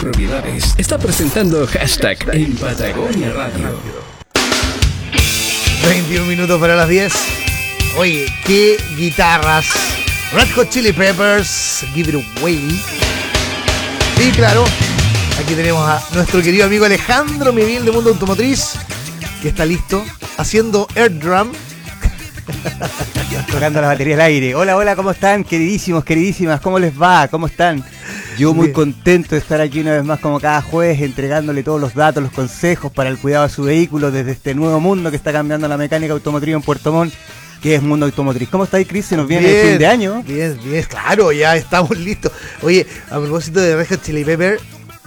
Propiedades está presentando hashtag en Patagonia Radio. 21 minutos para las 10. Oye, qué guitarras. Red Hot Chili Peppers, Give It Away. Y claro, aquí tenemos a nuestro querido amigo Alejandro Miguel de Mundo Automotriz, que está listo, haciendo air drum. Tocando la batería al aire. Hola, hola, ¿cómo están? Queridísimos, queridísimas, ¿cómo les va? ¿Cómo están? Yo muy contento de estar aquí una vez más como cada jueves entregándole todos los datos, los consejos para el cuidado de su vehículo desde este nuevo mundo que está cambiando la mecánica automotriz en Puerto Montt, que es Mundo Automotriz. ¿Cómo estáis, Cris? Se nos viene el fin de año. Bien, bien, claro, ya estamos listos. Oye, a propósito de Red Hot Chili Pepper,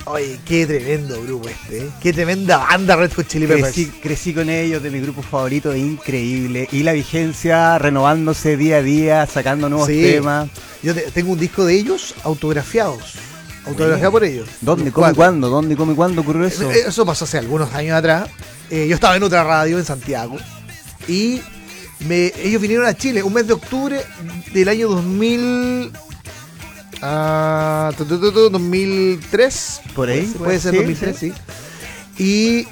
oye, qué tremendo grupo este, ¿eh? Qué tremenda banda Red Hot Chili Peppers. Crecí, crecí con ellos, de mi grupo favorito, increíble. Y la vigencia renovándose día a día, sacando nuevos Sí. temas. Yo te- tengo un disco de ellos autografiados. Autografiado por ellos. ¿Dónde, cómo y cuándo? ¿Dónde, cómo y cuándo ocurrió eso? Eh, Eso pasó hace algunos años atrás. Eh, yo estaba en otra radio en Santiago. Y me- ellos vinieron a Chile un mes de octubre del año 2000. ah, tu, tu, tu, tu, 2003. Por ahí, Puede, puede ser sí, 2003, sí. Y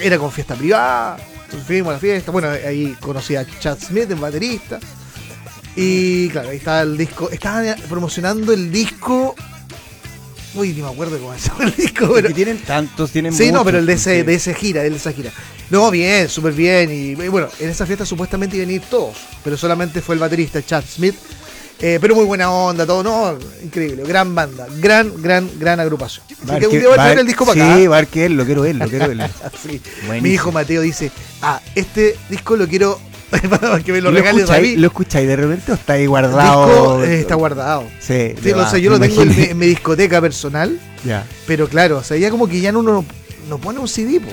era con fiesta privada. Entonces fuimos a la fiesta. Bueno, ahí conocí a Chad Smith, el baterista. Y claro, ahí estaba el disco. Estaban promocionando el disco. Uy, ni me acuerdo cómo se llama el disco, pero. Tienen tantos, tienen Sí, no, pero el de, ese, porque- de esa gira, el de esa gira. No, bien, súper bien. Y, y bueno, en esa fiesta supuestamente iban a ir todos, pero solamente fue el baterista Chad Smith. Eh, pero muy buena onda, todo, no, increíble, gran banda, gran, gran, gran agrupación. Así que voy a el disco para Sí, acá. va a él, lo quiero él, lo quiero él. Sí. Mi hijo Mateo dice, ah, este disco lo quiero para que me lo ¿Lo, regales a escucháis, mí. ¿Lo escucháis de repente o está ahí El guardado? disco eh, está guardado. Sí, yo lo tengo en mi, imaginé. en mi discoteca personal, Ya. pero claro, o sea, ya como que ya no, no, no pone un CD, po.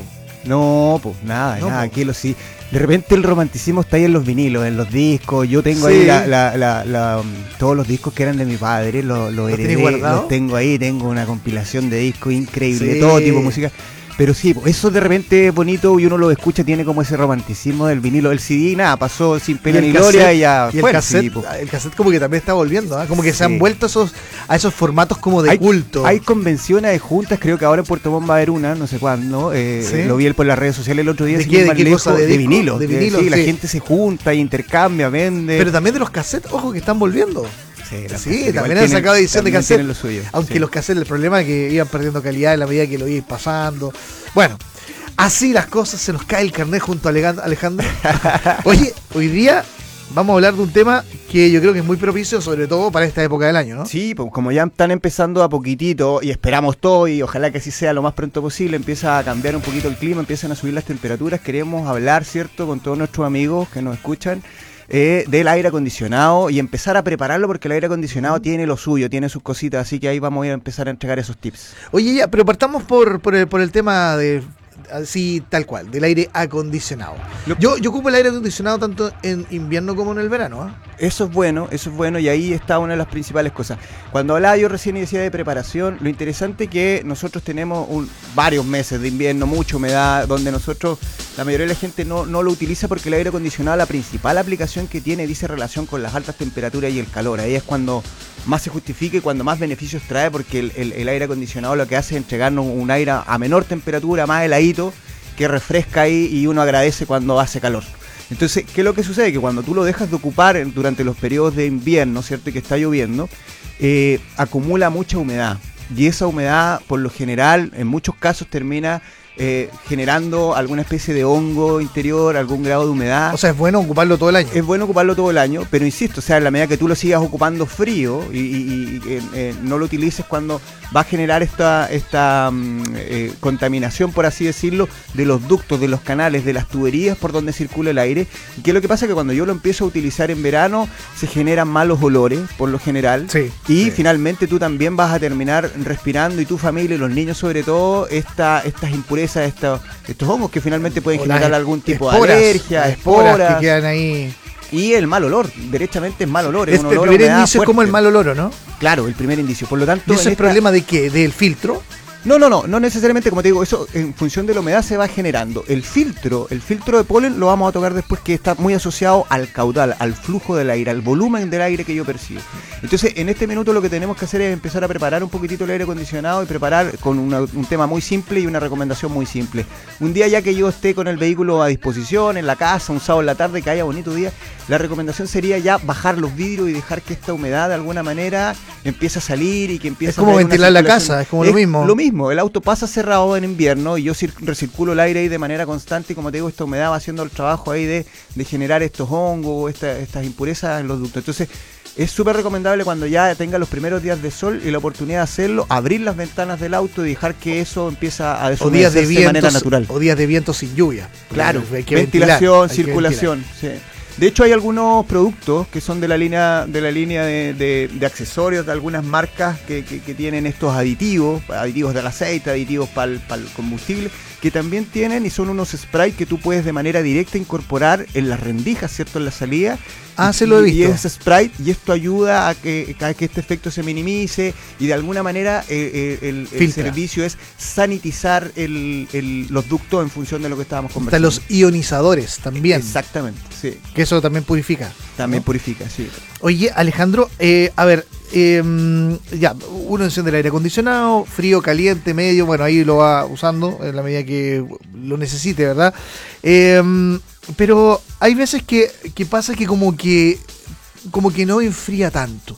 No, pues nada, No, nada, po. aquí lo sí. De repente el romanticismo está ahí en los vinilos, en los discos. Yo tengo Sí. ahí la, la- la- la, um, todos los discos que eran de mi padre, los, los ¿Los heredé, los tengo ahí, tengo una compilación de discos increíble, Sí. todo tipo de música. Pero sí, eso de repente es bonito y uno lo escucha, tiene como ese romanticismo del vinilo, el CD, nada, pasó sin pena ni gloria y ya Y el cassette, po. el cassette como que también está volviendo, ¿ah? como que se han vuelto esos, a esos formatos como de hay, culto. Hay convenciones de juntas, creo que ahora en Puerto Montt va a haber una, no sé cuándo. eh, ¿Sí? Lo vi él por las redes sociales el otro día. ¿De qué- de qué lejos, cosa? ¿De vinilo. De vinilo, sí, la gente se junta, intercambia, vende. Pero también de los cassettes, ojo que están volviendo. Sí, Sí, también han sacado edición de cassette. lo suyo, Aunque sí. los cassettes, el problema es que iban perdiendo calidad en la medida que lo iban pasando. Bueno, así las cosas, se nos cae el carnet junto a Alejandro. Oye, hoy día vamos a hablar de un tema que yo creo que es muy propicio, sobre todo para esta época del año, ¿no? Sí, pues como ya están empezando a poquitito y esperamos todo y ojalá que así sea lo más pronto posible, empieza a cambiar un poquito el clima, empiezan a subir las temperaturas, queremos hablar, ¿cierto?, con todos nuestros amigos que nos escuchan. Eh, del aire acondicionado y empezar a prepararlo porque el aire acondicionado tiene lo suyo, tiene sus cositas, así que ahí vamos a ir a empezar a entregar esos tips. Oye, ya, pero partamos por, por, el, por el tema de así tal cual, del aire acondicionado. Lo- Yo, yo ocupo el aire acondicionado tanto en invierno como en el verano. ¿ah? Eso es bueno, eso es bueno y ahí está una de las principales cosas. Cuando hablaba yo recién y decía de preparación, lo interesante es que nosotros tenemos un- varios meses de invierno, mucha humedad, donde nosotros, la mayoría de la gente no, no lo utiliza porque el aire acondicionado, la principal aplicación que tiene, dice relación con las altas temperaturas y el calor. Ahí es cuando más se justifica y cuando más beneficios trae porque el, el- el aire acondicionado lo que hace es entregarnos un aire a menor temperatura, más que refresca ahí y uno agradece cuando hace calor. Entonces, ¿qué es lo que sucede? Que cuando tú lo dejas de ocupar durante los periodos de invierno, ¿cierto? Y que está lloviendo, eh, acumula mucha humedad. Y esa humedad, por lo general, en muchos casos termina eh, generando alguna especie de hongo interior, algún grado de humedad. O sea, es bueno ocuparlo todo el año. Es bueno ocuparlo todo el año, pero insisto, o sea, en la medida que tú lo sigas ocupando frío y, y- y, eh, no lo utilices cuando va a generar esta, esta mm, eh, contaminación, por así decirlo, de los ductos, de los canales, de las tuberías por donde circula el aire. Y que lo que pasa es que cuando yo lo empiezo a utilizar en verano, se generan malos olores, por lo general. Sí. Y sí. finalmente tú también vas a terminar respirando, y tu familia y los niños sobre todo, esta, estas impurezas, estos hongos que finalmente pueden O generar algún tipo esporas, de alergia, esporas esporas, que quedan ahí. y el mal olor, derechamente es mal olor. Es Este un olor a primer indicio es como el mal olor, ¿no? Claro, el primer indicio. Por lo tanto, ¿Y eso es esta- problema de qué? ¿Del filtro? No, no, no, no necesariamente, como te digo, eso en función de la humedad se va generando. El filtro, el filtro de polen lo vamos a tocar después que está muy asociado al caudal, al flujo del aire, al volumen del aire que yo percibo. Entonces, en este minuto lo que tenemos que hacer es empezar a preparar un poquitito el aire acondicionado y preparar con una- un tema muy simple y una recomendación muy simple. Un día ya que yo esté con el vehículo a disposición, en la casa, un sábado en la tarde, que haya bonito día, la recomendación sería ya bajar los vidrios y dejar que esta humedad de alguna manera empiece a salir y que empiece Es como a tener una ventilar la casa, es como lo mismo. Lo mismo, el auto pasa cerrado en invierno y yo cir- recirculo el aire ahí de manera constante y como te digo, esta humedad va haciendo el trabajo ahí de, de generar estos hongos, esta- estas impurezas en los ductos. Entonces, es súper recomendable cuando ya tenga los primeros días de sol y la oportunidad de hacerlo, abrir las ventanas del auto y dejar que eso empieza a de deshumedecerse de manera natural. o días de viento sin lluvia. Claro, Hay que ventilar, ventilación, que circulación. sí. De hecho, hay algunos productos que son de la línea de la línea de, accesorios de algunas marcas que tienen estos aditivos, aditivos del aceite, aditivos para el, combustible, que también tienen y son unos sprays que tú puedes de manera directa incorporar en las rendijas, ¿cierto? En la salida. Ah, Y- se lo he Y visto. es spray y esto ayuda a que, a que este efecto se minimice y de alguna manera eh, eh, el, el servicio es sanitizar el- el- los ductos en función de lo que estábamos Están conversando. los ionizadores también, Exactamente, sí. que eso también purifica. También ¿no? purifica, sí. Oye, Alejandro, eh, a ver, eh, ya, uno enciende el aire acondicionado, frío, caliente, medio, bueno, ahí lo va usando en la medida que lo necesite, ¿verdad? Eh, pero hay veces que, que pasa que como que como que no enfría tanto,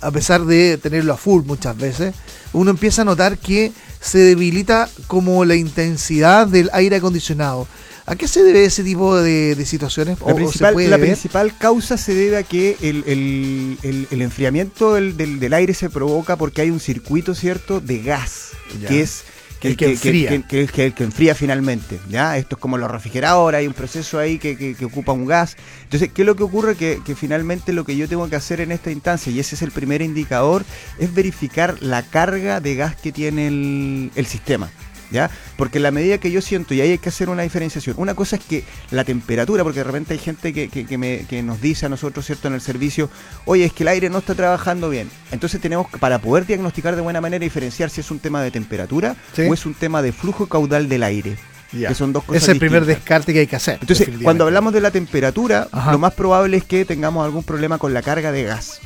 a pesar de tenerlo a full muchas veces, uno empieza a notar que se debilita como la intensidad del aire acondicionado. ¿A qué se debe ese tipo de, de situaciones? ¿O- La, principal, la principal causa se debe a que el, el- el- el enfriamiento del, del- del aire se provoca porque hay un circuito, ¿cierto?, de gas, Ya. que es El que enfría. que- que- que- el que enfría finalmente. ¿ya? Esto es como los refrigeradores, hay un proceso ahí que, ocupa un gas. Entonces, ¿qué es lo que ocurre? Que, que finalmente lo que yo tengo que hacer en esta instancia, y ese es el primer indicador, es verificar la carga de gas que tiene el, el sistema. ¿Ya? Porque la medida que yo siento, y ahí hay que hacer una diferenciación, una cosa es que la temperatura, porque de repente hay gente que, que- que me- que nos dice a nosotros, ¿cierto?, en el servicio, oye, es que el aire no está trabajando bien. Entonces tenemos, que, para poder diagnosticar de buena manera, diferenciar si es un tema de temperatura Sí. o es un tema de flujo caudal del aire. Que son dos cosas Es el primer descarte que hay que hacer. Entonces, cuando hablamos de la temperatura, Ajá. lo más probable es que tengamos algún problema con la carga de gas.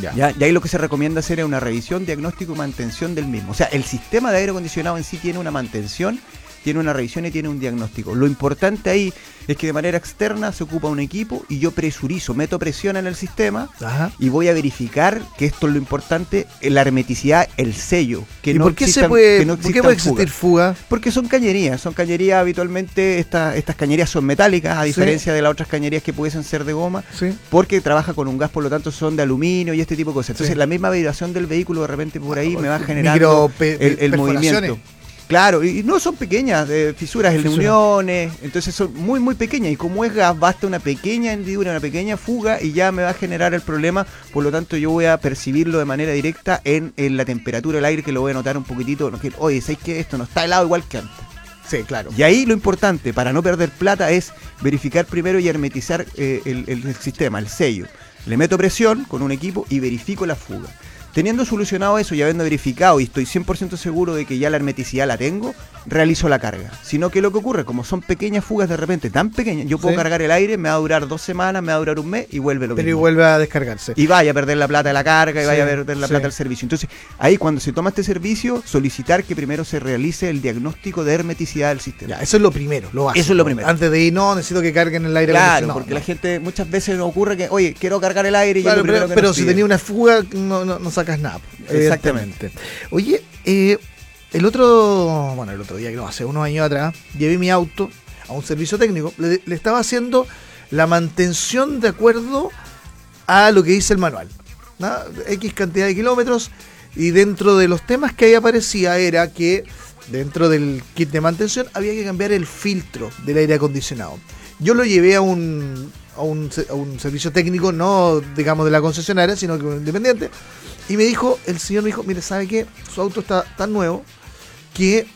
Ya. ¿ya? Y ahí lo que se recomienda hacer es una revisión, diagnóstico y mantención del mismo. O sea, el sistema de aire acondicionado en sí tiene una mantención, tiene una revisión y tiene un diagnóstico. Lo importante ahí es que de manera externa se ocupa un equipo y yo presurizo, meto presión en el sistema Ajá. y voy a verificar que esto es lo importante, la hermeticidad, el sello. Que ¿Y no por qué se puede, no por qué puede existir fuga? Porque son cañerías, son cañerías habitualmente, estas estas cañerías son metálicas, a Sí. diferencia de las otras cañerías que pudiesen ser de goma, Sí. porque trabaja con un gas, por lo tanto son de aluminio y este tipo de cosas. Entonces Sí. la misma vibración del vehículo de repente por ahí me va Micro generando pe- el, el movimiento. Claro, y no son pequeñas, eh, fisuras en uniones, entonces son muy muy pequeñas y como es gas basta una pequeña hendidura, una pequeña fuga y ya me va a generar el problema, por lo tanto yo voy a percibirlo de manera directa en, en la temperatura del aire que lo voy a notar un poquitito, no, que, oye, ¿sabes que esto no está helado igual que antes? Sí, claro. Y ahí lo importante, para no perder plata, es verificar primero y hermetizar eh, el sistema, el sello. Le meto presión con un equipo y verifico la fuga. Teniendo solucionado eso y habiendo verificado y estoy 100% seguro de que ya la hermeticidad la tengo, realizo la carga. Sino que lo que ocurre, como son pequeñas fugas de repente, tan pequeñas, yo puedo Sí. cargar el aire, me va a durar dos semanas, me va a durar un mes y vuelve lo Pero y mismo. vuelve a descargarse. Y vaya a perder la plata de la carga, y Sí, vaya a perder la sí. plata del servicio. Entonces, ahí cuando se toma este servicio, solicitar que primero se realice el diagnóstico de hermeticidad del sistema. Ya, eso es lo primero, lo básico. Eso es lo primero. Antes de ir, no, necesito que carguen el aire Claro, porque No. la gente muchas veces ocurre que, oye, quiero cargar el aire y Claro, lo primero pero, que pero si tenía una fuga, no, no, no sacas nada. Exactamente. Oye, eh, el otro, bueno, el otro día, que no, hace unos años atrás, llevé mi auto a un servicio técnico. Le, le estaba haciendo la mantención de acuerdo a lo que dice el manual. ¿no? X cantidad de kilómetros. Y dentro de los temas que ahí aparecía era que dentro del kit de mantención había que cambiar el filtro del aire acondicionado. Yo lo llevé a un, a un, a un servicio técnico, no digamos de la concesionaria, sino que un independiente. Y me dijo, el señor me dijo, mire, ¿sabe qué? Su auto está tan nuevo que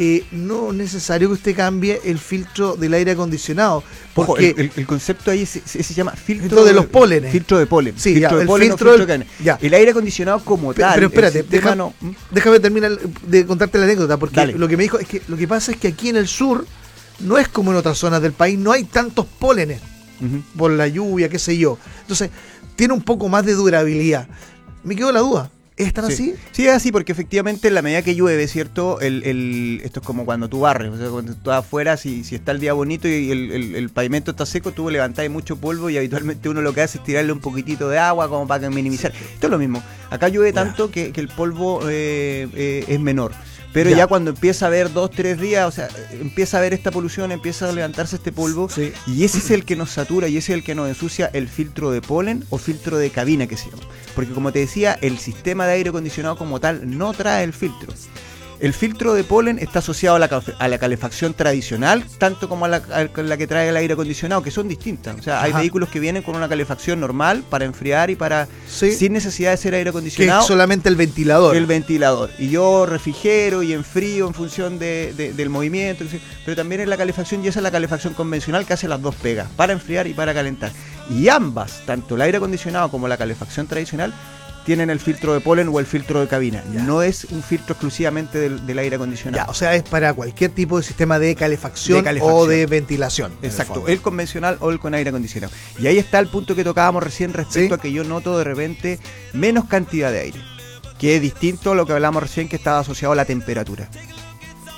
eh, no es necesario que usted cambie el filtro del aire acondicionado. Porque Ojo, el, el- el concepto ahí se, se- se llama filtro, Filtro de los pólenes. Filtro de polen. Sí, filtro ya, de el polen filtro de ya. El aire acondicionado como Pe- tal. pero espérate, deja- no- déjame terminar de contarte la anécdota, porque Dale. lo que me dijo es que lo que pasa es que aquí en el sur no es como en otras zonas del país, no hay tantos pólenes por la lluvia, qué sé yo. Entonces, tiene un poco más de durabilidad. Me quedó la duda. ¿Es tan Sí. así? Sí, es así, porque efectivamente en la medida que llueve, ¿cierto? El, el- esto es como cuando tú barres, o sea, cuando tú estás afuera, si, si está el día bonito y el, el- el pavimento está seco, tú levantás mucho polvo y habitualmente uno lo que hace es tirarle un poquitito de agua como para que minimizar. Esto es lo mismo. Acá llueve tanto que, que el polvo eh, eh, es menor. Pero Ya. ya. cuando empieza a haber dos, tres días, o sea, empieza a haber esta polución, empieza a levantarse este polvo, Sí. y ese es el que nos satura y ese es el que nos ensucia el filtro de polen o filtro de cabina que se llama. Porque como te decía, el sistema de aire acondicionado como tal no trae el filtro. El filtro de polen está asociado a la, a la calefacción tradicional, tanto como a la, a la que trae el aire acondicionado, que son distintas. O sea, hay Ajá. vehículos que vienen con una calefacción normal para enfriar y para Sí. sin necesidad de ser aire Que acondicionado. es solamente el ventilador. El ventilador. Y yo refrigero y enfrío en función de- de- del movimiento. Pero también es la calefacción y esa es la calefacción convencional que hace las dos pegas, para enfriar y para calentar. Y ambas, tanto el aire acondicionado como la calefacción tradicional, tienen el filtro de polen o el filtro de cabina. Ya. No es un filtro exclusivamente del, del aire acondicionado. Ya, o sea, es para cualquier tipo de sistema de calefacción, De calefacción. o de ventilación. el Exacto, el convencional o el con aire acondicionado. Y ahí está el punto que tocábamos recién respecto Sí. a que yo noto de repente menos cantidad de aire, que es distinto a lo que hablamos recién que estaba asociado a la temperatura.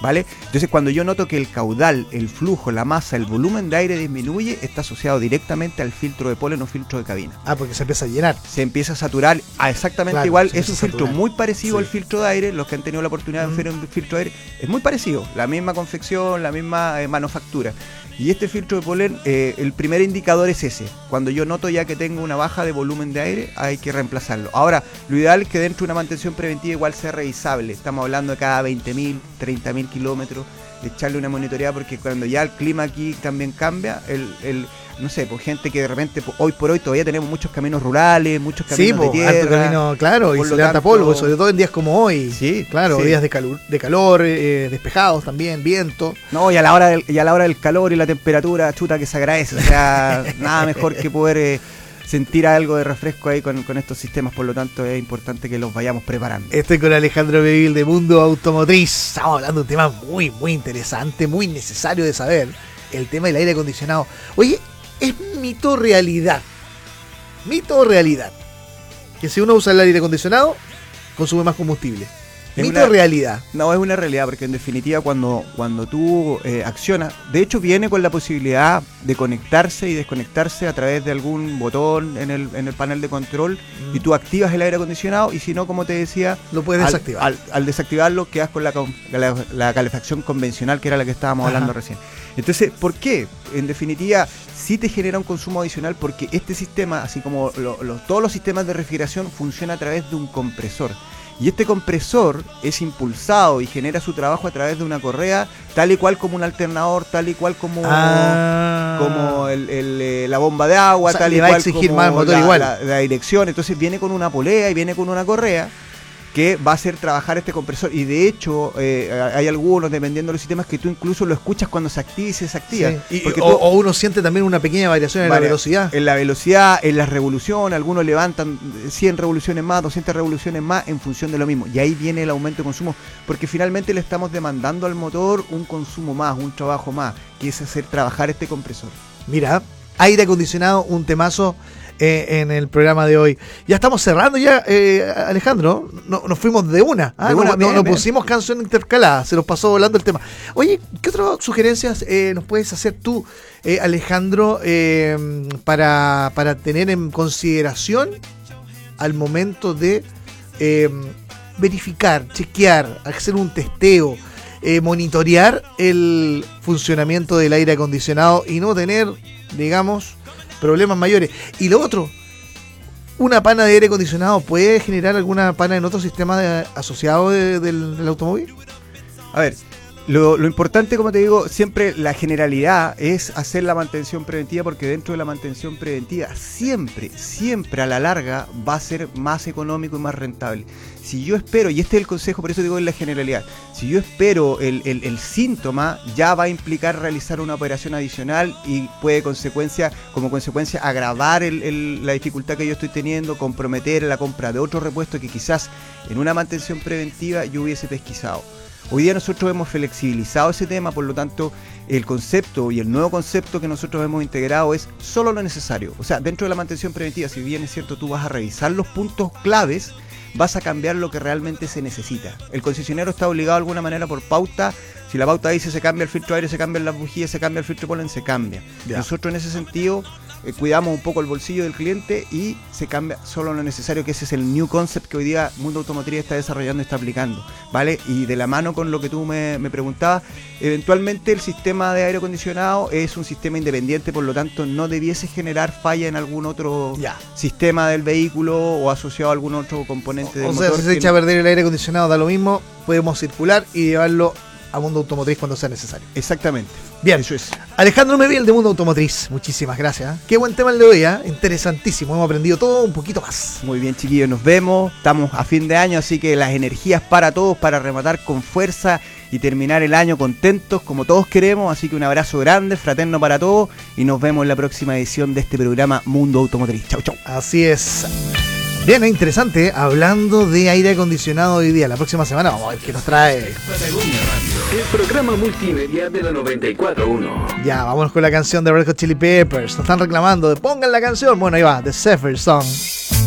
¿Vale? Entonces cuando yo noto que el caudal, el flujo, la masa, el volumen de aire disminuye, está asociado directamente al filtro de polen o filtro de cabina. Ah, porque se empieza a llenar. Se empieza a saturar a exactamente Claro, igual. Es un filtro muy parecido Sí. al filtro de aire. Los que han tenido la oportunidad de ver un filtro de aire, es muy parecido. La misma confección, la misma eh, manufactura. Y este filtro de polen, eh, el primer indicador es ese. Cuando yo noto ya que tengo una baja de volumen de aire, hay que reemplazarlo. Ahora, lo ideal es que dentro de una mantención preventiva igual sea revisable. Estamos hablando de cada 20.000, 30.000 kilómetros, de echarle una monitoreada, porque cuando ya el clima aquí también cambia, el, el- no sé, pues gente que de repente, po- hoy por hoy todavía tenemos muchos caminos rurales, muchos caminos po, de harto tierra. camino, claro, y Por se levanta tanto- polvo, sobre todo en días como hoy. Sí, Claro, sí. días de calor, de calor eh, despejados también, viento. No, y a la hora del, y a la hora del calor y la temperatura, chuta que se agradece. O sea, nada mejor que poder eh, sentir algo de refresco ahí con, con estos sistemas. Por lo tanto, es importante que los vayamos preparando. Estoy con Alejandro Bevil de Mundo Automotriz. Estamos hablando de un tema muy, muy interesante, muy necesario de saber. El tema del aire acondicionado. Oye, ¿es mito realidad? ¿Mito realidad? Que si uno usa el aire acondicionado, consume más combustible. Es ¿Mito una- o realidad? No, es una realidad, porque en definitiva cuando, cuando tú eh, accionas, de hecho viene con la posibilidad de conectarse y desconectarse a través de algún botón en el, en el panel de control y tú activas el aire acondicionado y si no, como te decía, Lo puedes al, desactivar. al- al desactivarlo quedas con la, la, la calefacción convencional que era la que estábamos Ajá. hablando recién. Entonces, ¿por qué? En definitiva, sí te genera un consumo adicional porque este sistema, así como lo- lo- todos los sistemas de refrigeración, funciona a través de un compresor. Y este compresor es impulsado y genera su trabajo a través de una correa, tal y cual como un alternador, tal y cual como, Ah. como el- el, eh, la bomba de agua, O sea, tal y va a cual exigir como más motor la, igual. la- la dirección. Entonces viene con una polea y viene con una correa que va a hacer trabajar este compresor. Y de hecho, eh, hay algunos, dependiendo de los sistemas, que tú incluso lo escuchas cuando se activa y se desactiva. Sí. Porque o, tú- o uno siente también una pequeña variación en la velocidad. En la velocidad, en las revoluciones, algunos levantan 100 revoluciones más, 200 revoluciones más en función de lo mismo. Y ahí viene el aumento de consumo, porque finalmente le estamos demandando al motor un consumo más, un trabajo más, que es hacer trabajar este compresor. Mira, aire acondicionado, un temazo eh, en el programa de hoy. Ya estamos cerrando ya, eh, Alejandro. No, nos fuimos de una. ¿ah? De No- una, no, bien, no bien. pusimos canción intercalada, se nos pasó volando el tema. Oye, ¿qué otras sugerencias eh, nos puedes hacer tú, eh, Alejandro, eh, para, para tener en consideración al momento de eh, verificar, chequear, hacer un testeo, eh, monitorear el funcionamiento del aire acondicionado y no tener, digamos, problemas mayores. Y lo otro, ¿una pana de aire acondicionado puede generar alguna pana en otro sistema asociado de- del, del automóvil? A ver, lo, lo importante, como te digo, siempre la generalidad es hacer la mantención preventiva porque dentro de la mantención preventiva siempre, siempre a la larga va a ser más económico y más rentable. Si yo espero, y este es el consejo, por eso digo en la generalidad, si yo espero el, el, síntoma, ya va a implicar realizar una operación adicional y puede consecuencia, como consecuencia agravar la dificultad que yo estoy teniendo, comprometer la compra de otro repuesto que quizás en una mantención preventiva yo hubiese pesquisado. Hoy día nosotros hemos flexibilizado ese tema, por lo tanto, el concepto y el nuevo concepto que nosotros hemos integrado es solo lo necesario. O sea, dentro de la mantención preventiva, si bien es cierto, tú vas a revisar los puntos claves, vas a cambiar lo que realmente se necesita. El concesionario está obligado de alguna manera por pauta. Si la pauta dice se cambia el filtro de aire, se cambian las bujías, se cambia el filtro de polen, se cambia. Nosotros en ese sentido eh, cuidamos un poco el bolsillo del cliente y se cambia solo lo necesario, que ese es el new concept que hoy día Mundo Automotriz está desarrollando y está aplicando, ¿vale? Y de la mano con lo que tú me, preguntabas, eventualmente el sistema de aire acondicionado es un sistema independiente, por lo tanto no debiese generar falla en algún otro sistema del vehículo o asociado a algún otro componente del o sea, si se echa a perder el aire acondicionado da lo mismo, podemos circular y llevarlo a Mundo Automotriz cuando sea necesario. Exactamente. Bien. Eso es. Alejandro Meviel de Mundo Automotriz, muchísimas gracias. ¿eh? Qué buen tema el de hoy, ¿eh? interesantísimo. Hemos aprendido todo un poquito más. Muy bien, chiquillos, nos vemos. Estamos a fin de año, así que las energías para todos, para rematar con fuerza y terminar el año contentos como todos queremos. Así que un abrazo grande, fraterno para todos y nos vemos en la próxima edición de este programa Mundo Automotriz. Chau, chau. Así es. Bien, interesante. Hablando de aire acondicionado hoy día, la próxima semana vamos a ver qué nos trae. El programa multimedia de la 94.1. Ya, vámonos con la canción de Red Hot Chili Peppers. Nos están reclamando de pongan la canción. Bueno, ahí va, The Zephyr Song. song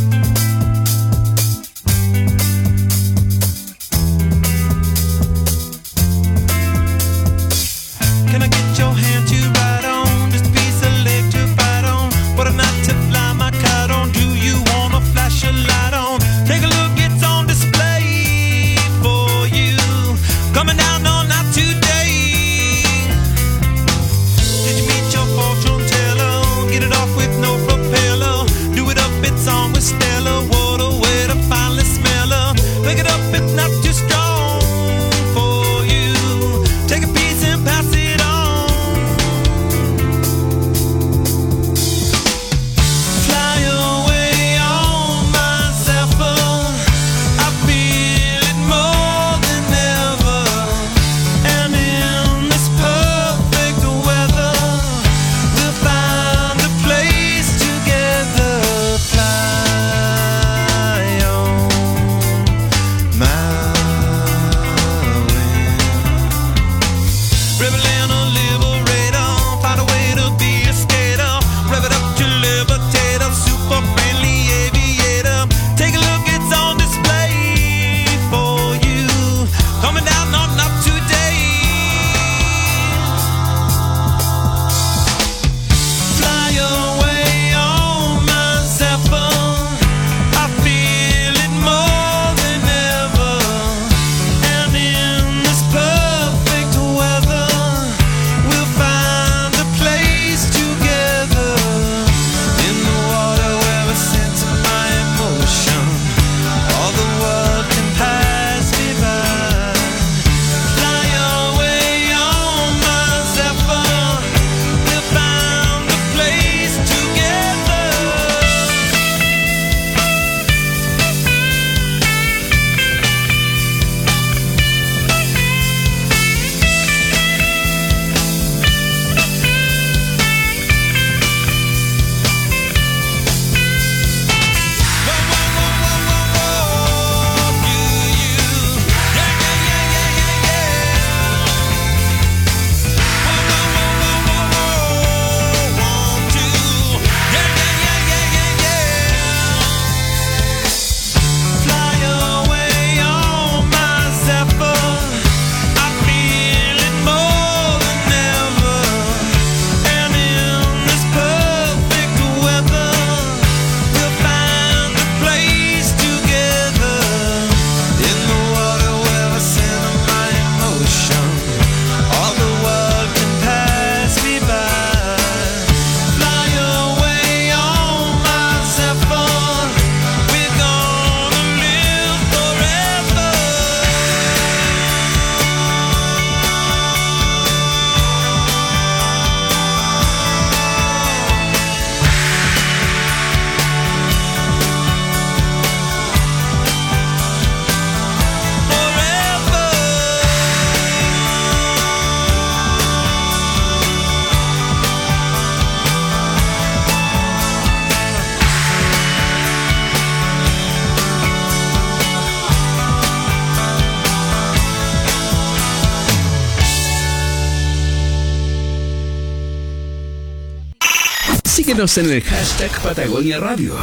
Síguenos en el hashtag Patagonia Radio.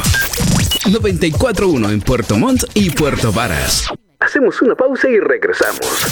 941 en Puerto Montt y Puerto Varas. Hacemos una pausa y regresamos.